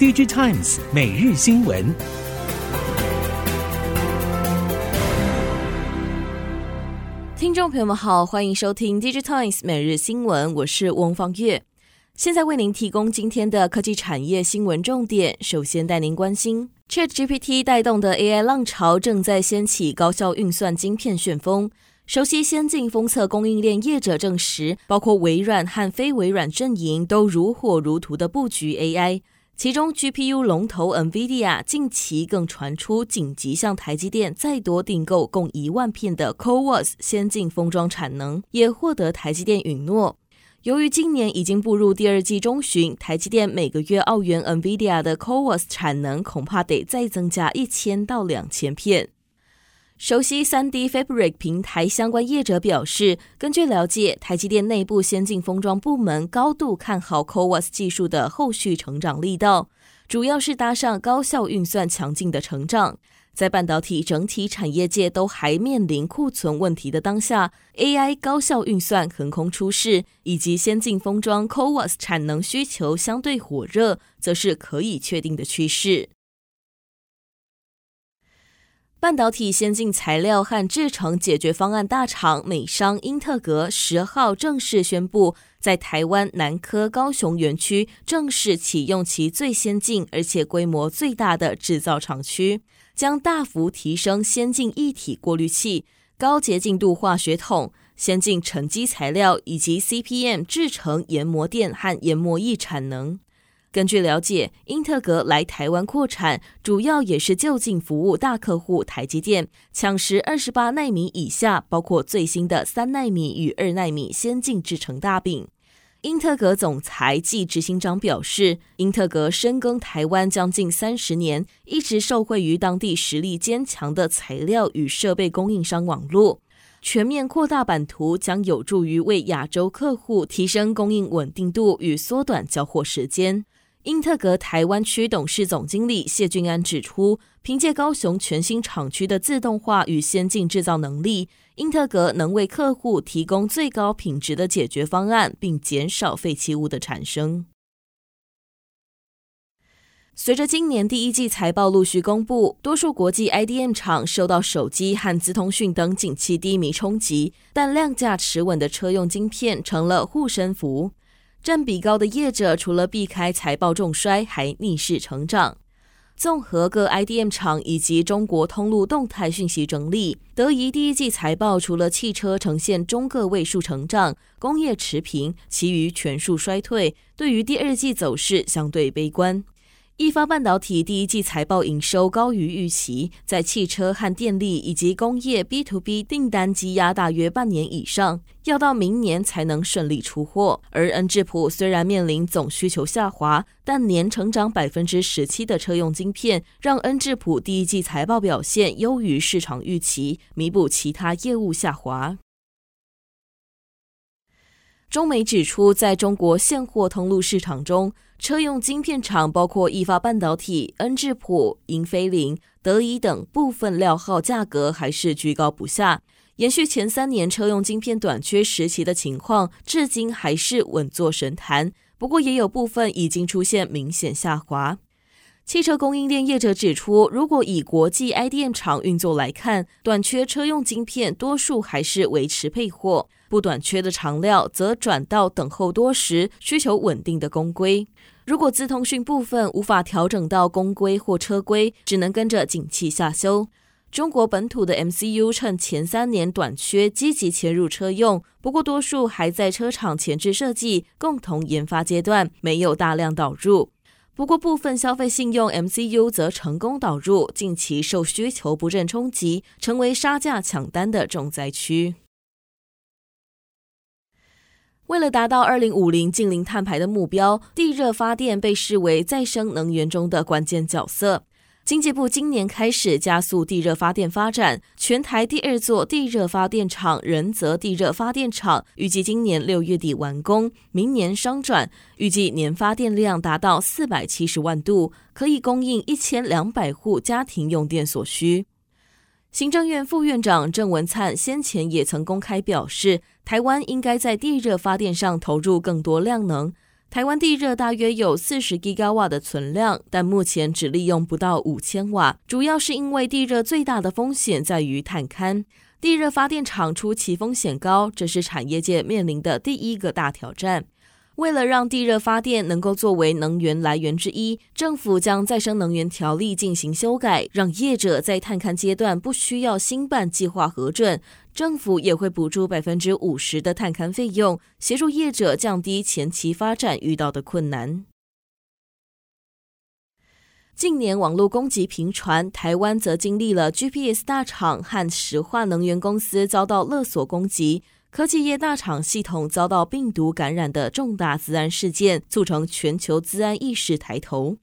DigiTimes 每日新闻，听众朋友们好，欢迎收听 DigiTimes 每日新闻，我是翁方月，现在为您提供今天的科技产业新闻重点。首先带您关心 ChatGPT 带动的 AI 浪潮正在掀起高效运算晶片旋风。熟悉先进封测供应链业者证实，包括微软和非微软阵营都如火如荼的布局 AI。其中，GPU 龙头 NVIDIA 近期更传出紧急向台积电再多订购共一万片的 CoWoS 先进封装产能，也获得台积电允诺。由于今年已经步入第二季中旬，台积电每个月澳元 NVIDIA 的 CoWoS 产能恐怕得再增加一千到两千片。熟悉 3D Fabric 平台相关业者表示，根据了解，台积电内部先进封装部门高度看好 CoWoS 技术的后续成长力道，主要是搭上高效运算强劲的成长。在半导体整体产业界都还面临库存问题的当下，AI 高效运算横空出世，以及先进封装 CoWoS 产能需求相对火热，则是可以确定的趋势。半导体先进材料和制程解决方案大厂美商英特格十号正式宣布，在台湾南科高雄园区正式启用其最先进而且规模最大的制造厂区，将大幅提升先进一体过滤器、高洁净度化学桶、先进沉积材料以及 CPM 制程研磨垫和研磨液产能。根据了解，英特格来台湾扩产，主要也是就近服务大客户台积电，抢食二十八奈米以下，包括最新的三奈米与二奈米先进制程大饼。英特格总裁暨执行长表示，英特格深耕台湾将近三十年，一直受惠于当地实力坚强的材料与设备供应商网络，全面扩大版图将有助于为亚洲客户提升供应稳定度与缩短交货时间。英特格台湾区董事总经理谢俊安指出，凭借高雄全新厂区的自动化与先进制造能力，英特格能为客户提供最高品质的解决方案，并减少废弃物的产生。随着今年第一季财报陆续公布，多数国际 IDM 厂受到手机和资通讯等景气低迷冲击，但量价持稳的车用晶片成了护身符。占比高的业者，除了避开财报重衰，还逆势成长。综合各 IDM 厂以及中国通路动态讯息整理，德仪第一季财报除了汽车呈现中个位数成长，工业持平，其余全数衰退。对于第二季走势相对悲观。义发半导体第一季财报营收高于预期，在汽车和电力以及工业 B to B 订单积压大约半年以上，要到明年才能顺利出货。而恩智浦虽然面临总需求下滑，但年成长百分之十七的车用晶片，让恩智浦第一季财报表现优于市场预期，弥补其他业务下滑。中媒指出，在中国现货通路市场中，车用晶片厂包括义发半导体、恩智浦、英飞凌、德仪等部分料号价格还是居高不下，延续前三年车用晶片短缺时期的情况，至今还是稳坐神坛。不过，也有部分已经出现明显下滑。汽车供应链业者指出，如果以国际 IDM 厂运作来看，短缺车用晶片多数还是维持配货。不短缺的长料则转到等候多时、需求稳定的工规。如果资通讯部分无法调整到工规或车规，只能跟着景气下修。中国本土的 MCU 趁前三年短缺积极切入车用，不过多数还在车厂前置设计、共同研发阶段，没有大量导入。不过部分消费信用 MCU 则成功导入，近期受需求不振冲击，成为杀价抢单的重灾区。为了达到二零五零近零碳排的目标，地热发电被视为再生能源中的关键角色。经济部今年开始加速地热发电发展，全台第二座地热发电厂仁泽地热发电厂预计今年六月底完工，明年商转，预计年发电量达到四百七十万度，可以供应一千两百户家庭用电所需。行政院副院长郑文灿先前也曾公开表示，台湾应该在地热发电上投入更多量能。台湾地热大约有四十吉瓦的存量，但目前只利用不到五千瓦，主要是因为地热最大的风险在于探勘。地热发电厂初期风险高，这是产业界面临的第一个大挑战。为了让地热发电能够作为能源来源之一，政府将再生能源条例进行修改，让业者在探勘阶段不需要新办计划核准。政府也会补助百分之五十的探勘费用，协助业者降低前期发展遇到的困难。近年网络攻击频传，台湾则经历了 GPS 大厂和石化能源公司遭到勒索攻击，科技业大厂系统遭到病毒感染的重大资安事件，促成全球资安意识抬头。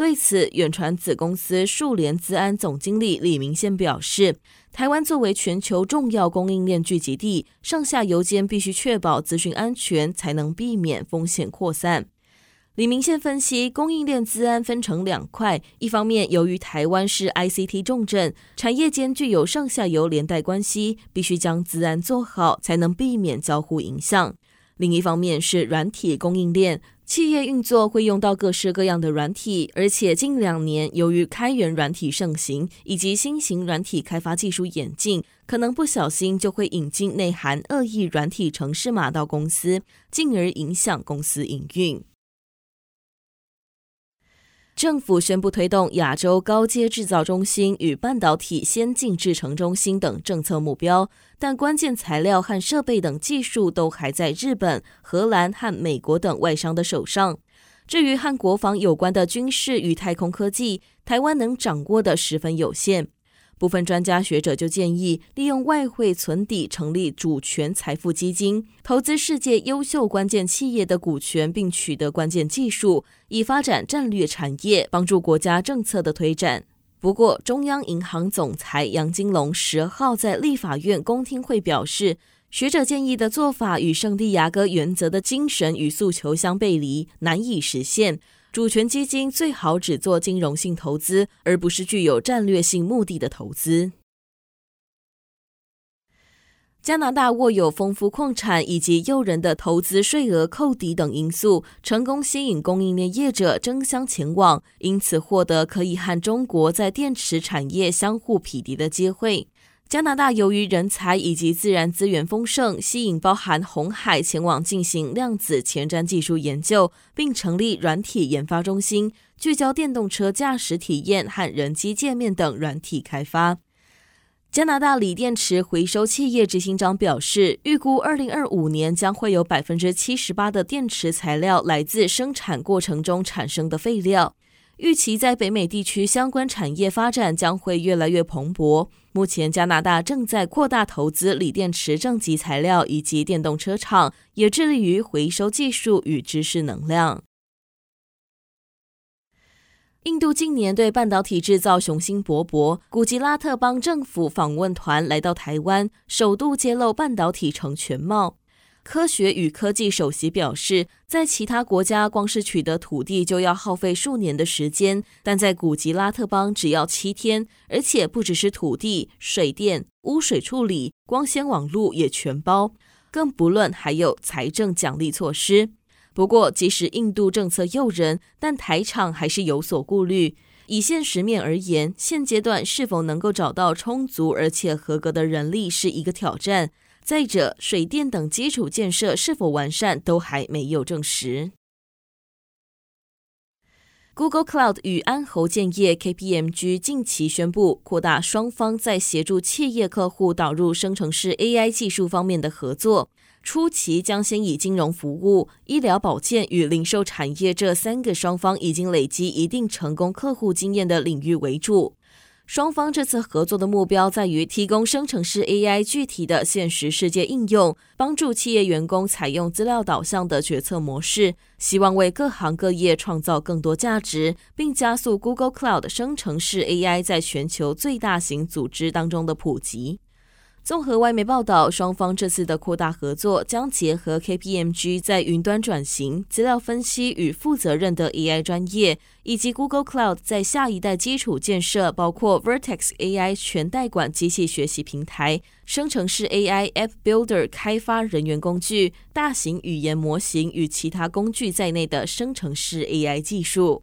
对此，远传子公司数联资安总经理李明宪表示，台湾作为全球重要供应链聚集地，上下游间必须确保资讯安全，才能避免风险扩散。李明宪分析，供应链资安分成两块，一方面由于台湾是 ICT 重镇，产业间具有上下游连带关系，必须将资安做好，才能避免交互影响；另一方面是软体供应链，企业运作会用到各式各样的软体，而且近两年由于开源软体盛行，以及新型软体开发技术演进，可能不小心就会引进内含恶意软体程式码到公司，进而影响公司营运。政府宣布推动亚洲高阶制造中心与半导体先进制程中心等政策目标，但关键材料和设备等技术都还在日本、荷兰和美国等外商的手上。至于和国防有关的军事与太空科技，台湾能掌握的十分有限。部分专家学者就建议，利用外汇存底成立主权财富基金，投资世界优秀关键企业的股权，并取得关键技术，以发展战略产业，帮助国家政策的推展。不过，中央银行总裁杨金龙十号在立法院公听会表示，学者建议的做法与圣地亚哥原则的精神与诉求相背离，难以实现。主权基金最好只做金融性投资，而不是具有战略性目的的投资。加拿大握有丰富矿产以及诱人的投资税额扣抵等因素，成功吸引供应链业者争相前往，因此获得可以和中国在电池产业相互匹敌的机会。加拿大由于人才以及自然资源丰盛，吸引包含红海前往进行量子前瞻技术研究，并成立软体研发中心，聚焦电动车驾驶体验和人机界面等软体开发。加拿大锂电池回收企业执行长表示，预估二零二五年将会有百分之七十八的电池材料来自生产过程中产生的废料。预期在北美地区相关产业发展将会越来越蓬勃。目前，加拿大正在扩大投资锂电池正极材料以及电动车厂，也致力于回收技术与知识能量。印度近年对半导体制造雄心勃勃，古吉拉特邦政府访问团来到台湾，首度揭露半导体成全貌。科学与科技首席表示，在其他国家，光是取得土地就要耗费数年的时间，但在古吉拉特邦只要七天，而且不只是土地、水电、污水处理、光纤网络也全包，更不论还有财政奖励措施。不过，即使印度政策诱人，但台厂还是有所顾虑。以现实面而言，现阶段是否能够找到充足而且合格的人力是一个挑战。再者，水电等基础建设是否完善都还没有证实。Google Cloud 与安侯建业 KPMG 近期宣布扩大双方在协助企业客户导入生成式 AI 技术方面的合作，初期将先以金融服务、医疗保健与零售产业这三个双方已经累积一定成功客户经验的领域为主。双方这次合作的目标在于提供生成式 AI 具体的现实世界应用，帮助企业员工采用资料导向的决策模式，希望为各行各业创造更多价值，并加速 Google Cloud 生成式 AI 在全球最大型组织当中的普及。综合外媒报道，双方这次的扩大合作将结合 KPMG 在云端转型、资料分析与负责任的 AI 专业，以及 Google Cloud 在下一代基础建设，包括 Vertex AI 全代管机器学习平台、生成式 AI App Builder 开发人员工具、大型语言模型与其他工具在内的生成式 AI 技术。